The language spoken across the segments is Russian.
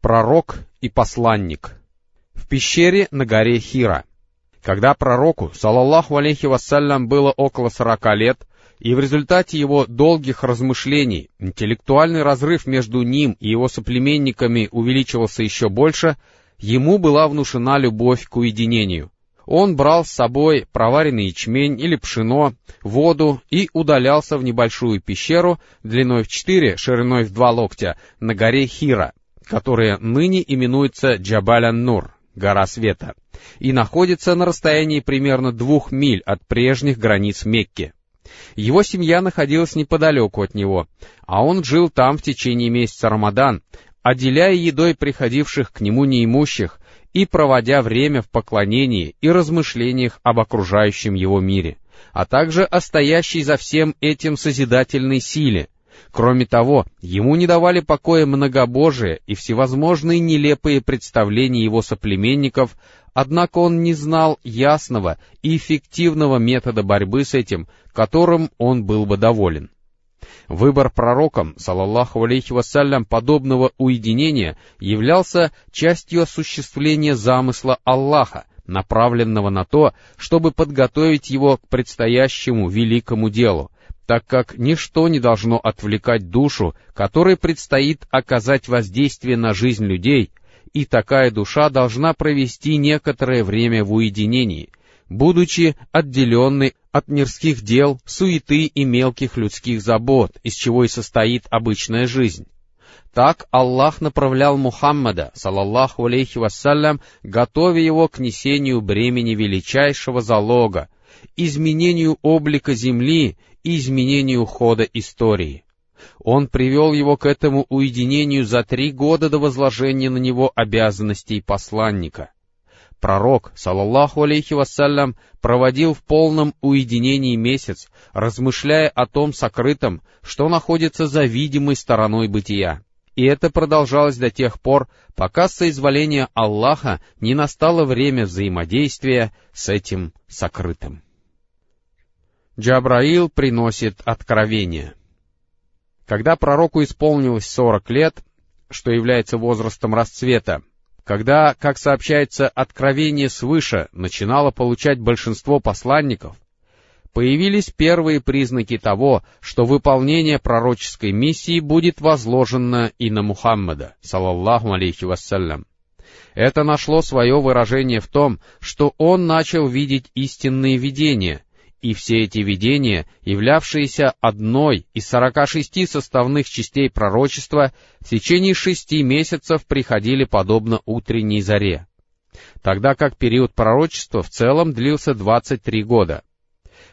Пророк и посланник. В пещере на горе Хира. Когда пророку, салаллаху алейхи вассалям, было около сорока лет, и в результате его долгих размышлений интеллектуальный разрыв между ним и его соплеменниками увеличивался еще больше, ему была внушена любовь к уединению. Он брал с собой проваренный ячмень или пшено, воду и удалялся в небольшую пещеру длиной в четыре, шириной в два локтя на горе Хира, которая ныне именуется Джабалян-Нур, гора света, и находится на расстоянии примерно двух миль от прежних границ Мекки. Его семья находилась неподалеку от него, а он жил там в течение месяца Рамадан, отделяя едой приходивших к нему неимущих и проводя время в поклонении и размышлениях об окружающем его мире, а также о стоящей за всем этим созидательной силе — Кроме того, ему не давали покоя многобожие и всевозможные нелепые представления его соплеменников, однако он не знал ясного и эффективного метода борьбы с этим, которым он был бы доволен. Выбор пророком, салаллаху алейхи вассалям, подобного уединения являлся частью осуществления замысла Аллаха, направленного на то, чтобы подготовить его к предстоящему великому делу, так как ничто не должно отвлекать душу, которой предстоит оказать воздействие на жизнь людей, и такая душа должна провести некоторое время в уединении, будучи отделенной от мирских дел, суеты и мелких людских забот, из чего и состоит обычная жизнь. Так Аллах направлял Мухаммада, салаллаху алейхи вассалям, готовя его к несению бремени величайшего залога, изменению облика земли изменению хода истории. Он привел его к этому уединению за три года до возложения на него обязанностей посланника. Пророк, салаллаху алейхи вассалям, проводил в полном уединении месяц, размышляя о том сокрытом, что находится за видимой стороной бытия. И это продолжалось до тех пор, пока с соизволения Аллаха не настало время взаимодействия с этим сокрытым. Джабраил приносит откровение. Когда пророку исполнилось сорок лет, что является возрастом расцвета, когда, как сообщается, откровение свыше начинало получать большинство посланников, появились первые признаки того, что выполнение пророческой миссии будет возложено и на Мухаммада, салаллаху алейхи вассалям. Это нашло свое выражение в том, что он начал видеть истинные видения, и все эти видения, являвшиеся одной из сорока шести составных частей пророчества, в течение шести месяцев приходили подобно утренней заре, тогда как период пророчества в целом длился двадцать три года.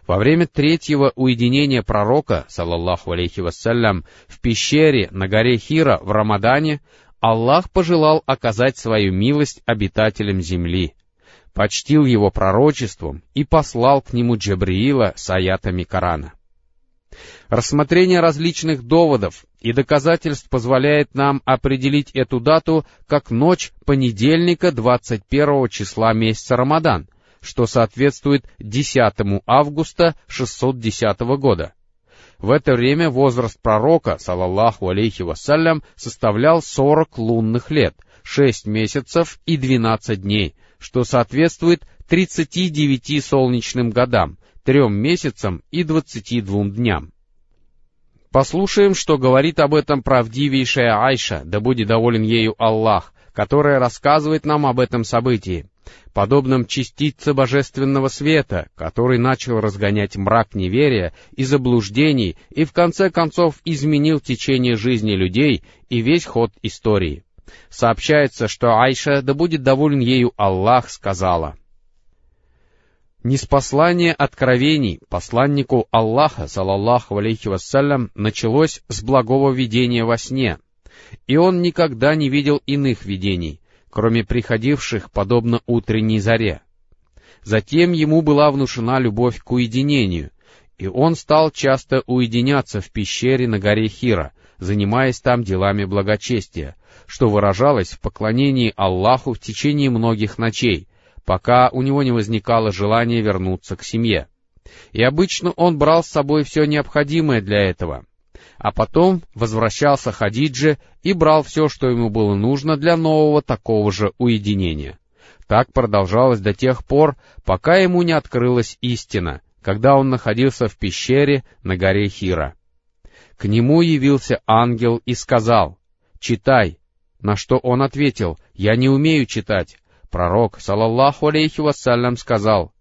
Во время третьего уединения пророка, салаллаху алейхи вассалям, в пещере на горе Хира в Рамадане, Аллах пожелал оказать свою милость обитателям земли — почтил его пророчеством и послал к нему Джабриила с аятами Корана. Рассмотрение различных доводов и доказательств позволяет нам определить эту дату как ночь понедельника 21 числа месяца Рамадан, что соответствует 10 августа 610 года. В это время возраст пророка, салаллаху алейхи вассалям, составлял 40 лунных лет, 6 месяцев и 12 дней, что соответствует 39 солнечным годам, 3 месяцам и 22 дням. Послушаем, что говорит об этом правдивейшая Айша, да будет доволен ею Аллах, которая рассказывает нам об этом событии, подобном частице божественного света, который начал разгонять мрак неверия и заблуждений и в конце концов изменил течение жизни людей и весь ход истории. Сообщается, что Айша, да будет доволен ею Аллах, сказала, Неспослание откровений посланнику Аллаха, салаллаху алейхи вассалям, началось с благого видения во сне, и он никогда не видел иных видений, кроме приходивших подобно утренней заре. Затем ему была внушена любовь к уединению, и он стал часто уединяться в пещере на горе Хира, занимаясь там делами благочестия, что выражалось в поклонении Аллаху в течение многих ночей, пока у него не возникало желания вернуться к семье. И обычно он брал с собой все необходимое для этого. А потом возвращался Хадидже и брал все, что ему было нужно для нового такого же уединения. Так продолжалось до тех пор, пока ему не открылась истина, когда он находился в пещере на горе Хира. К нему явился ангел и сказал, «Читай». На что он ответил, «Я не умею читать». Пророк, салаллаху алейхи вассалям, сказал,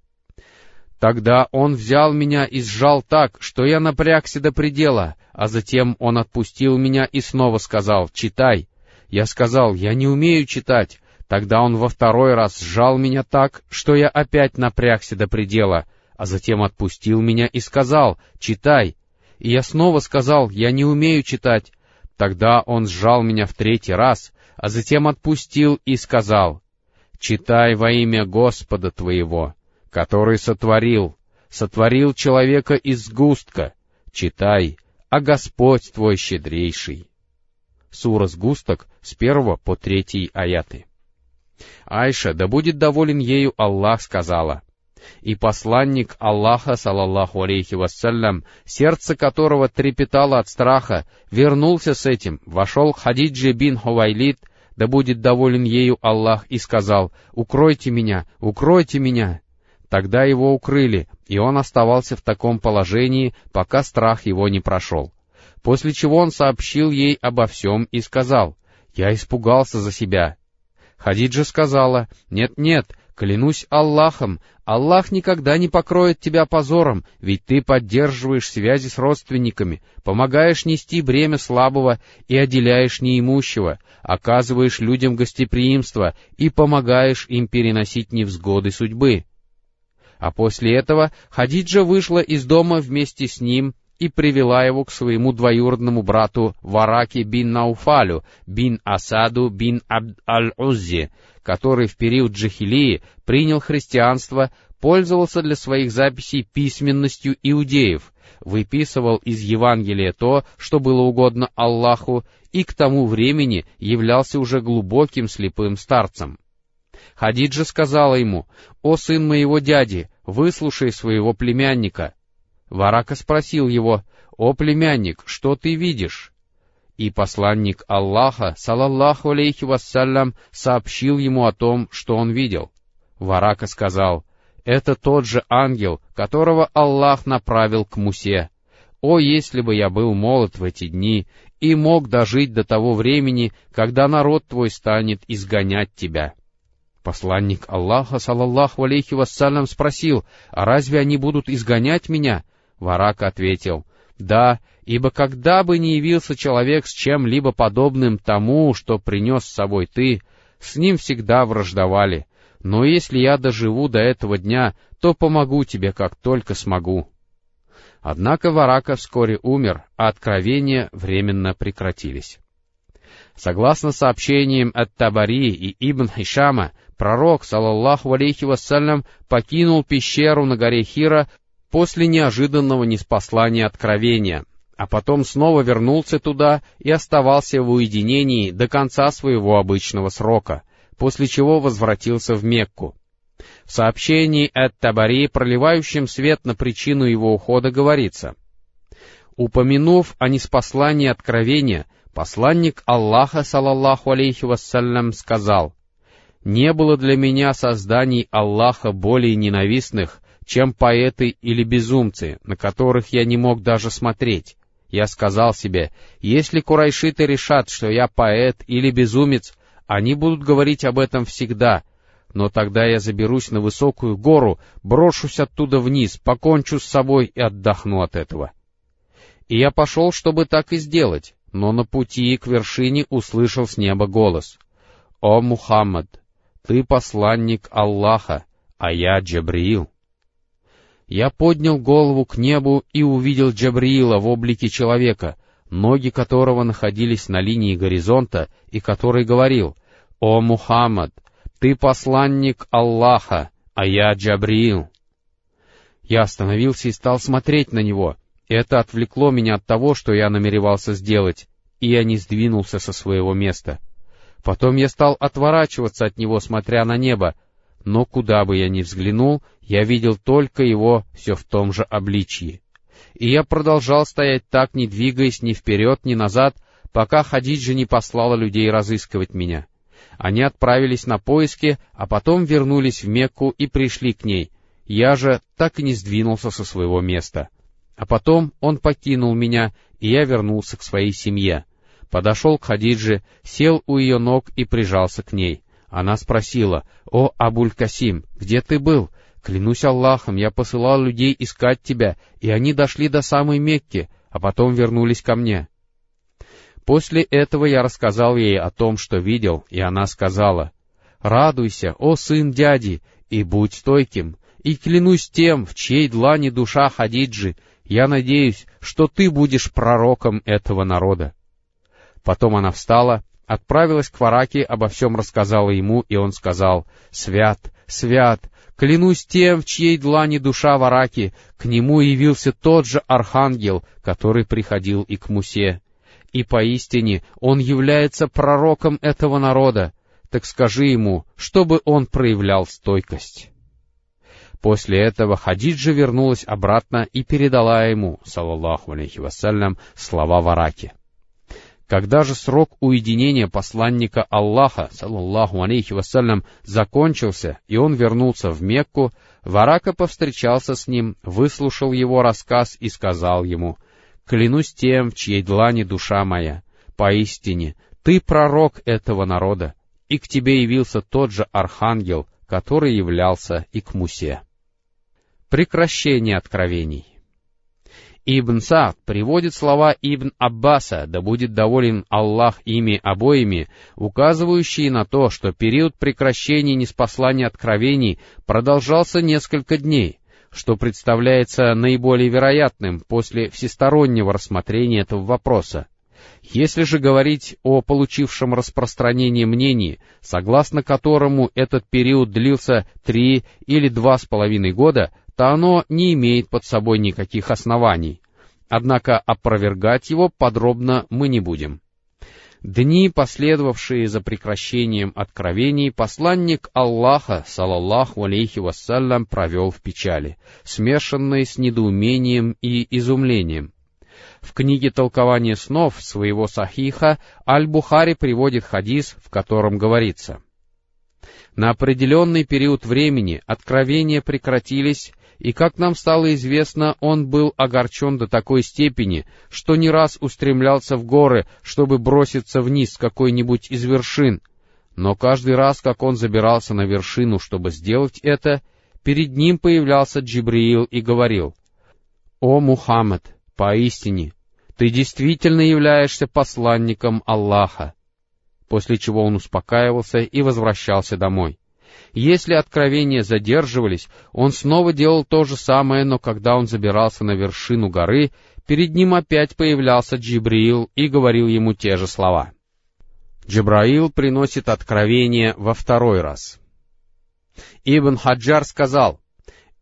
Тогда он взял меня и сжал так, что я напрягся до предела, а затем он отпустил меня и снова сказал «Читай». Я сказал «Я не умею читать». Тогда он во второй раз сжал меня так, что я опять напрягся до предела, а затем отпустил меня и сказал «Читай». И я снова сказал «Я не умею читать». Тогда он сжал меня в третий раз, а затем отпустил и сказал «Читай во имя Господа твоего» который сотворил, сотворил человека из сгустка. Читай, а Господь твой щедрейший. Сура сгусток с первого по третий аяты. Айша, да будет доволен ею Аллах, сказала, и посланник Аллаха, салаллаху алейхи вассалям, сердце которого трепетало от страха, вернулся с этим, вошел Хадиджи бин Хувайлид, да будет доволен ею Аллах, и сказал, «Укройте меня, укройте меня!» Тогда его укрыли, и он оставался в таком положении, пока страх его не прошел. После чего он сообщил ей обо всем и сказал, «Я испугался за себя». Хадиджа сказала, «Нет-нет, клянусь Аллахом, Аллах никогда не покроет тебя позором, ведь ты поддерживаешь связи с родственниками, помогаешь нести бремя слабого и отделяешь неимущего, оказываешь людям гостеприимство и помогаешь им переносить невзгоды судьбы». А после этого Хадиджа вышла из дома вместе с ним и привела его к своему двоюродному брату Вараке бин Науфалю, бин Асаду, бин Абд аль-Уззи, который в период Джахилии принял христианство, пользовался для своих записей письменностью иудеев, выписывал из Евангелия то, что было угодно Аллаху, и к тому времени являлся уже глубоким слепым старцем. Хадиджа сказала ему, «О сын моего дяди, выслушай своего племянника». Варака спросил его, «О племянник, что ты видишь?» И посланник Аллаха, салаллаху алейхи вассалям, сообщил ему о том, что он видел. Варака сказал, «Это тот же ангел, которого Аллах направил к Мусе. О, если бы я был молод в эти дни и мог дожить до того времени, когда народ твой станет изгонять тебя!» Посланник Аллаха, салаллаху алейхи вассалям, спросил, «А разве они будут изгонять меня?» Варак ответил, «Да, ибо когда бы ни явился человек с чем-либо подобным тому, что принес с собой ты, с ним всегда враждовали. Но если я доживу до этого дня, то помогу тебе, как только смогу». Однако Варака вскоре умер, а откровения временно прекратились. Согласно сообщениям от Табари и Ибн Хишама, пророк, салаллаху алейхи вассалям, покинул пещеру на горе Хира после неожиданного неспослания откровения, а потом снова вернулся туда и оставался в уединении до конца своего обычного срока, после чего возвратился в Мекку. В сообщении от Табари, проливающем свет на причину его ухода, говорится, «Упомянув о неспослании откровения, посланник Аллаха, салаллаху алейхи вассалям, сказал, не было для меня созданий Аллаха более ненавистных, чем поэты или безумцы, на которых я не мог даже смотреть. Я сказал себе, если курайшиты решат, что я поэт или безумец, они будут говорить об этом всегда, но тогда я заберусь на высокую гору, брошусь оттуда вниз, покончу с собой и отдохну от этого. И я пошел, чтобы так и сделать, но на пути к вершине услышал с неба голос. «О, Мухаммад, ты посланник Аллаха, а я Джабриил. Я поднял голову к небу и увидел Джабриила в облике человека, ноги которого находились на линии горизонта, и который говорил, «О Мухаммад, ты посланник Аллаха, а я Джабриил». Я остановился и стал смотреть на него. Это отвлекло меня от того, что я намеревался сделать, и я не сдвинулся со своего места — Потом я стал отворачиваться от него, смотря на небо, но куда бы я ни взглянул, я видел только его все в том же обличье. И я продолжал стоять так, не двигаясь ни вперед, ни назад, пока Хадиджа не послала людей разыскивать меня. Они отправились на поиски, а потом вернулись в Мекку и пришли к ней. Я же так и не сдвинулся со своего места. А потом он покинул меня, и я вернулся к своей семье. Подошел к Хадидже, сел у ее ног и прижался к ней. Она спросила, «О, Абуль-Касим, где ты был? Клянусь Аллахом, я посылал людей искать тебя, и они дошли до самой Мекки, а потом вернулись ко мне». После этого я рассказал ей о том, что видел, и она сказала, «Радуйся, о сын дяди, и будь стойким, и клянусь тем, в чьей длани душа Хадиджи, я надеюсь, что ты будешь пророком этого народа». Потом она встала, отправилась к Вараке, обо всем рассказала ему, и он сказал, «Свят, свят, клянусь тем, в чьей длани душа Вараки, к нему явился тот же архангел, который приходил и к Мусе и поистине он является пророком этого народа, так скажи ему, чтобы он проявлял стойкость. После этого Хадиджа вернулась обратно и передала ему, саллаллаху алейхи вассалям, слова Вараки. Когда же срок уединения посланника Аллаха, саллаллаху алейхи вассалям, закончился, и он вернулся в Мекку, Варака повстречался с ним, выслушал его рассказ и сказал ему, Клянусь тем, в чьей длани душа моя. Поистине, ты пророк этого народа, и к тебе явился тот же архангел, который являлся и к Мусе. Прекращение откровений. Ибн Саад приводит слова Ибн Аббаса, да будет доволен Аллах ими обоими, указывающие на то, что период прекращения неспослания откровений продолжался несколько дней, что представляется наиболее вероятным после всестороннего рассмотрения этого вопроса. Если же говорить о получившем распространении мнении, согласно которому этот период длился три или два с половиной года, то оно не имеет под собой никаких оснований. Однако опровергать его подробно мы не будем. Дни, последовавшие за прекращением откровений, посланник Аллаха, салаллаху алейхи вассалям, провел в печали, смешанной с недоумением и изумлением. В книге толкования снов» своего сахиха Аль-Бухари приводит хадис, в котором говорится — на определенный период времени откровения прекратились, и, как нам стало известно, он был огорчен до такой степени, что не раз устремлялся в горы, чтобы броситься вниз с какой-нибудь из вершин. Но каждый раз, как он забирался на вершину, чтобы сделать это, перед ним появлялся Джибриил и говорил, «О, Мухаммад, поистине, ты действительно являешься посланником Аллаха», после чего он успокаивался и возвращался домой. Если откровения задерживались, он снова делал то же самое, но когда он забирался на вершину горы, перед ним опять появлялся Джибриил и говорил ему те же слова. Джибраил приносит откровение во второй раз. Ибн Хаджар сказал,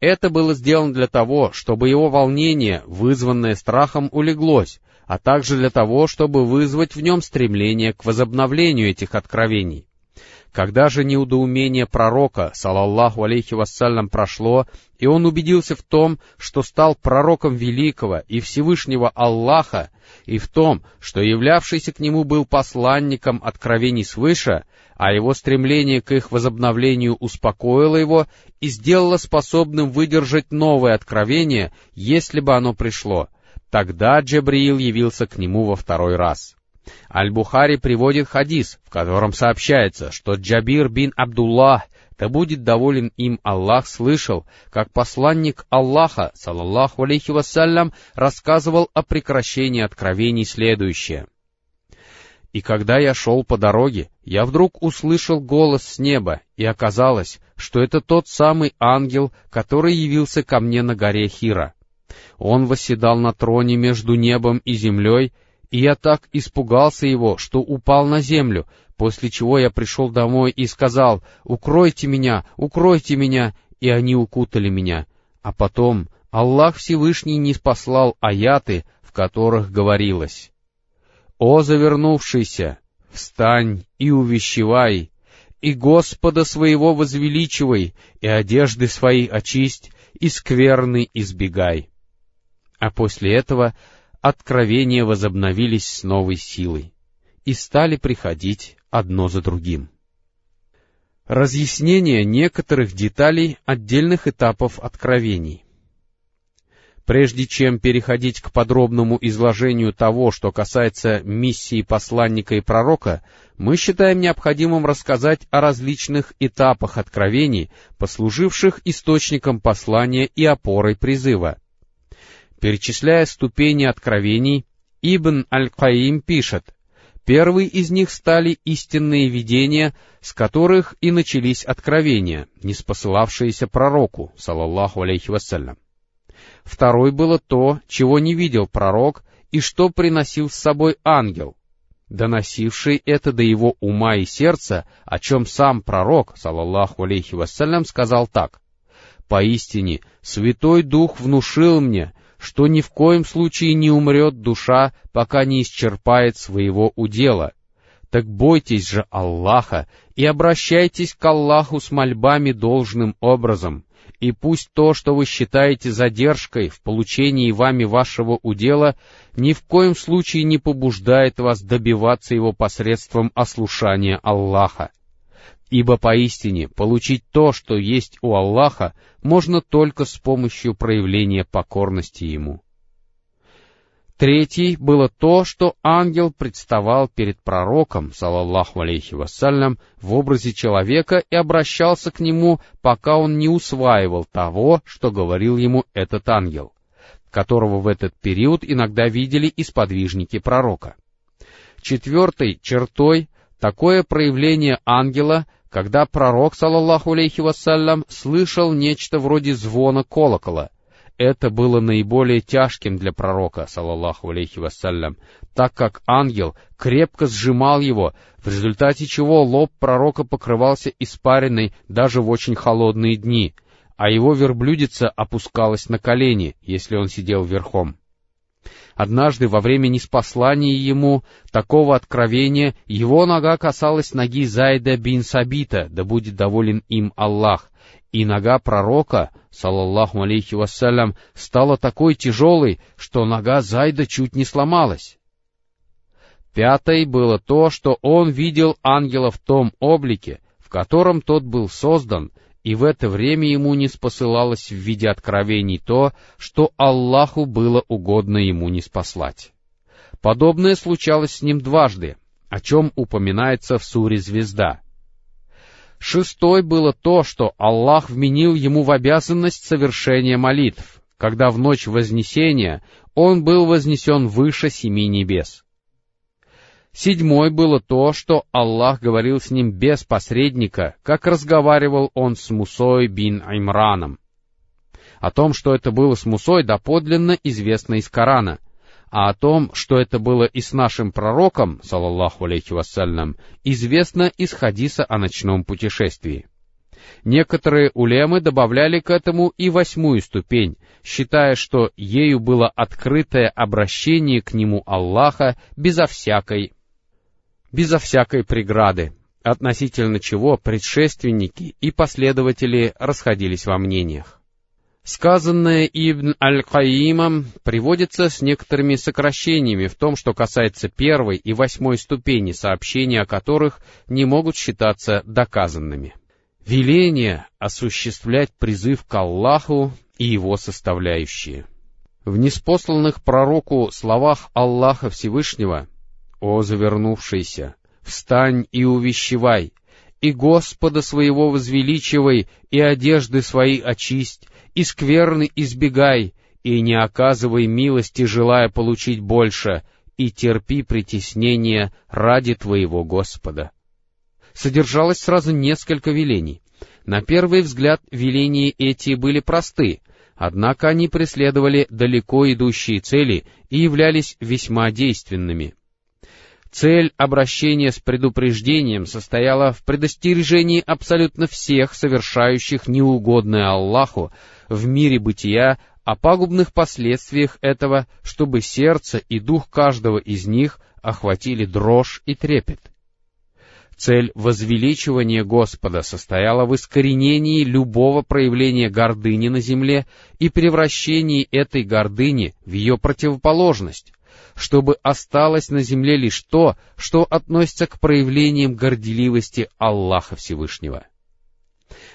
это было сделано для того, чтобы его волнение, вызванное страхом, улеглось, а также для того, чтобы вызвать в нем стремление к возобновлению этих откровений. Когда же неудоумение пророка, салаллаху алейхи вассалям, прошло, и он убедился в том, что стал пророком великого и Всевышнего Аллаха, и в том, что являвшийся к нему был посланником откровений свыше, а его стремление к их возобновлению успокоило его и сделало способным выдержать новое откровение, если бы оно пришло. Тогда Джабриил явился к нему во второй раз. Аль-Бухари приводит хадис, в котором сообщается, что Джабир бин Абдуллах, да будет доволен им Аллах, слышал, как посланник Аллаха, салаллаху алейхи вассалям, рассказывал о прекращении откровений следующее. И когда я шел по дороге, я вдруг услышал голос с неба, и оказалось, что это тот самый ангел, который явился ко мне на горе Хира. Он восседал на троне между небом и землей, и я так испугался его, что упал на землю, после чего я пришел домой и сказал, «Укройте меня, укройте меня!» И они укутали меня. А потом Аллах Всевышний не спаслал аяты, в которых говорилось, «О завернувшийся, встань и увещевай, и Господа своего возвеличивай, и одежды свои очисть, и скверны избегай». а после этого откровения возобновились с новой силой и стали приходить одно за другим. Разъяснение некоторых деталей отдельных этапов откровений. Прежде чем переходить к подробному изложению того, что касается миссии посланника и пророка, мы считаем необходимым рассказать о различных этапах откровений, послуживших источником послания и опорой призыва. Перечисляя ступени откровений, Ибн Аль-Каим пишет, Первый из них стали истинные видения, с которых и начались откровения, не спосылавшиеся пророку, салаллаху алейхи вассалям. Второй было то, чего не видел пророк и что приносил с собой ангел, доносивший это до его ума и сердца, о чем сам пророк, салаллаху алейхи вассалям, сказал так. «Поистине, Святой Дух внушил мне, что ни в коем случае не умрет душа, пока не исчерпает своего удела. Так бойтесь же Аллаха и обращайтесь к Аллаху с мольбами должным образом, и пусть то, что вы считаете задержкой в получении вами вашего удела, ни в коем случае не побуждает вас добиваться его посредством ослушания Аллаха. Ибо поистине получить то, что есть у Аллаха, можно только с помощью проявления покорности Ему. Третий было то, что ангел представал перед пророком, салаллаху алейхи вассалям, в образе человека и обращался к нему, пока он не усваивал того, что говорил ему этот ангел, которого в этот период иногда видели и сподвижники пророка. Четвертой чертой такое проявление ангела, когда пророк, салаллаху алейхи вассалям, слышал нечто вроде звона колокола, это было наиболее тяжким для пророка, салаллаху алейхи вассалям, так как ангел крепко сжимал его, в результате чего лоб пророка покрывался испаренной даже в очень холодные дни, а его верблюдица опускалась на колени, если он сидел верхом. Однажды во время неспослания ему такого откровения его нога касалась ноги Зайда бин Сабита, да будет доволен им Аллах, и нога пророка, салаллаху алейхи вассалям, стала такой тяжелой, что нога Зайда чуть не сломалась. Пятой было то, что он видел ангела в том облике, в котором тот был создан, и в это время ему не спосылалось в виде откровений то, что Аллаху было угодно ему не спаслать. Подобное случалось с ним дважды, о чем упоминается в суре «Звезда», Шестой было то, что Аллах вменил ему в обязанность совершения молитв, когда в ночь Вознесения он был вознесен выше семи небес. Седьмой было то, что Аллах говорил с ним без посредника, как разговаривал он с Мусой бин Аймраном. О том, что это было с Мусой, доподлинно известно из Корана — а о том, что это было и с нашим пророком, салаллаху алейхи вассалям, известно из хадиса о ночном путешествии. Некоторые улемы добавляли к этому и восьмую ступень, считая, что ею было открытое обращение к нему Аллаха безо всякой, безо всякой преграды, относительно чего предшественники и последователи расходились во мнениях. Сказанное Ибн Аль-Каимом приводится с некоторыми сокращениями в том, что касается первой и восьмой ступени, сообщения о которых не могут считаться доказанными. Веление осуществлять призыв к Аллаху и его составляющие. В неспосланных пророку словах Аллаха Всевышнего «О завернувшийся, встань и увещевай, и Господа своего возвеличивай, и одежды свои очисть, и скверны избегай, и не оказывай милости, желая получить больше, и терпи притеснение ради твоего Господа. Содержалось сразу несколько велений. На первый взгляд веления эти были просты, однако они преследовали далеко идущие цели и являлись весьма действенными. Цель обращения с предупреждением состояла в предостережении абсолютно всех совершающих неугодное Аллаху в мире бытия о пагубных последствиях этого, чтобы сердце и дух каждого из них охватили дрожь и трепет. Цель возвеличивания Господа состояла в искоренении любого проявления гордыни на земле и превращении этой гордыни в ее противоположность, чтобы осталось на земле лишь то, что относится к проявлениям горделивости Аллаха Всевышнего.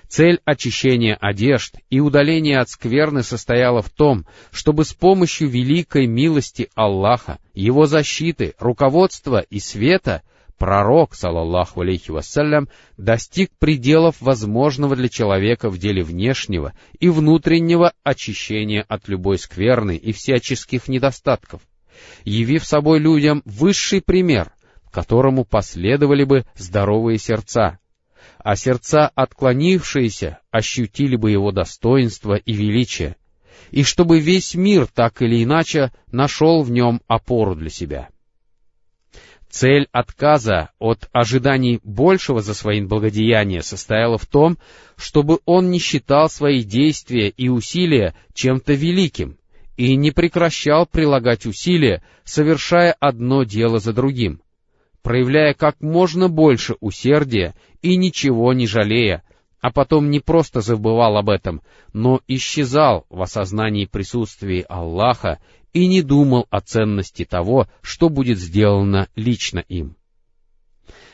Цель очищения одежд и удаления от скверны состояла в том, чтобы с помощью великой милости Аллаха, Его защиты, руководства и света пророк, салаллаху алейхи вассалям, достиг пределов возможного для человека в деле внешнего и внутреннего очищения от любой скверны и всяческих недостатков, явив собой людям высший пример, которому последовали бы здоровые сердца, а сердца, отклонившиеся, ощутили бы его достоинство и величие, и чтобы весь мир так или иначе нашел в нем опору для себя. Цель отказа от ожиданий большего за свои благодеяния состояла в том, чтобы он не считал свои действия и усилия чем-то великим и не прекращал прилагать усилия, совершая одно дело за другим, проявляя как можно больше усердия и ничего не жалея, а потом не просто забывал об этом, но исчезал в осознании присутствия Аллаха и не думал о ценности того, что будет сделано лично им.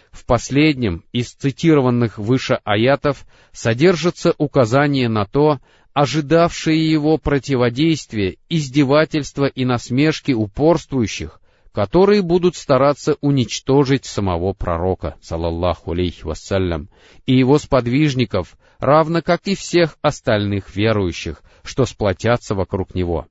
В последнем из цитированных выше аятов содержится указание на то, ожидавшие его противодействие, издевательства и насмешки упорствующих, которые будут стараться уничтожить самого пророка, салаллаху алейхи вассалям, и его сподвижников, равно как и всех остальных верующих, что сплотятся вокруг него.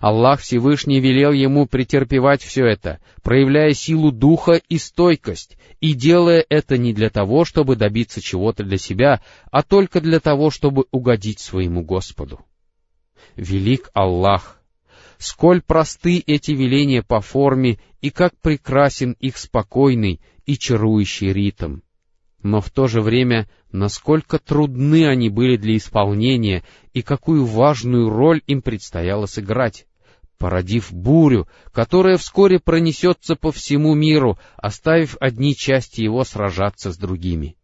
Аллах Всевышний велел ему претерпевать все это, проявляя силу духа и стойкость, и делая это не для того, чтобы добиться чего-то для себя, а только для того, чтобы угодить своему Господу. Велик Аллах, сколь просты эти веления по форме и как прекрасен их спокойный и чарующий ритм. Но в то же время, насколько трудны они были для исполнения и какую важную роль им предстояло сыграть, породив бурю, которая вскоре пронесется по всему миру, оставив одни части его сражаться с другими.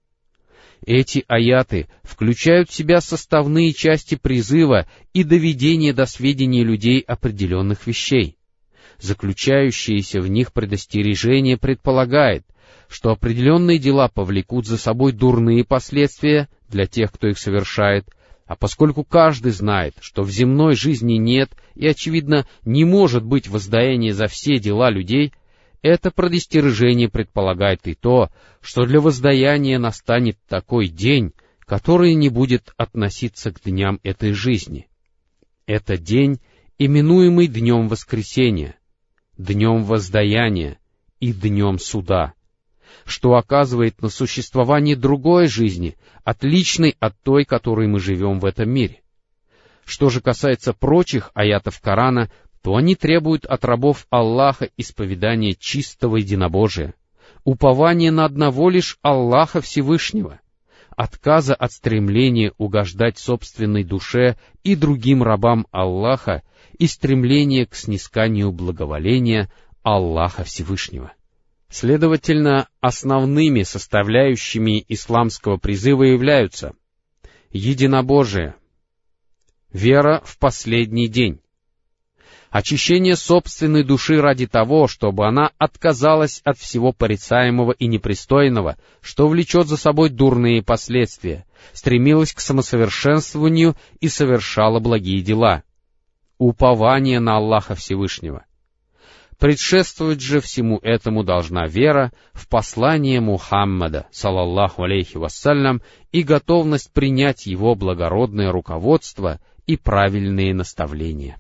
Эти аяты включают в себя составные части призыва и доведения до сведения людей определенных вещей. Заключающееся в них предостережение предполагает, что определенные дела повлекут за собой дурные последствия для тех, кто их совершает, а поскольку каждый знает, что в земной жизни нет и, очевидно, не может быть воздаяния за все дела людей, это предостережение предполагает и то, что для воздаяния настанет такой день, который не будет относиться к дням этой жизни. Это день, именуемый Днем Воскресения, Днем Воздаяния и Днем Суда, что оказывает на существование другой жизни, отличной от той, которой мы живем в этом мире. Что же касается прочих аятов Корана, то они требуют от рабов Аллаха исповедания чистого единобожия, упования на одного лишь Аллаха Всевышнего, отказа от стремления угождать собственной душе и другим рабам Аллаха и стремления к снисканию благоволения Аллаха Всевышнего. Следовательно, основными составляющими исламского призыва являются единобожие, вера в последний день, очищение собственной души ради того, чтобы она отказалась от всего порицаемого и непристойного, что влечет за собой дурные последствия, стремилась к самосовершенствованию и совершала благие дела. Упование на Аллаха Всевышнего. Предшествовать же всему этому должна вера в послание Мухаммада, салаллаху алейхи вассалям, и готовность принять его благородное руководство и правильные наставления.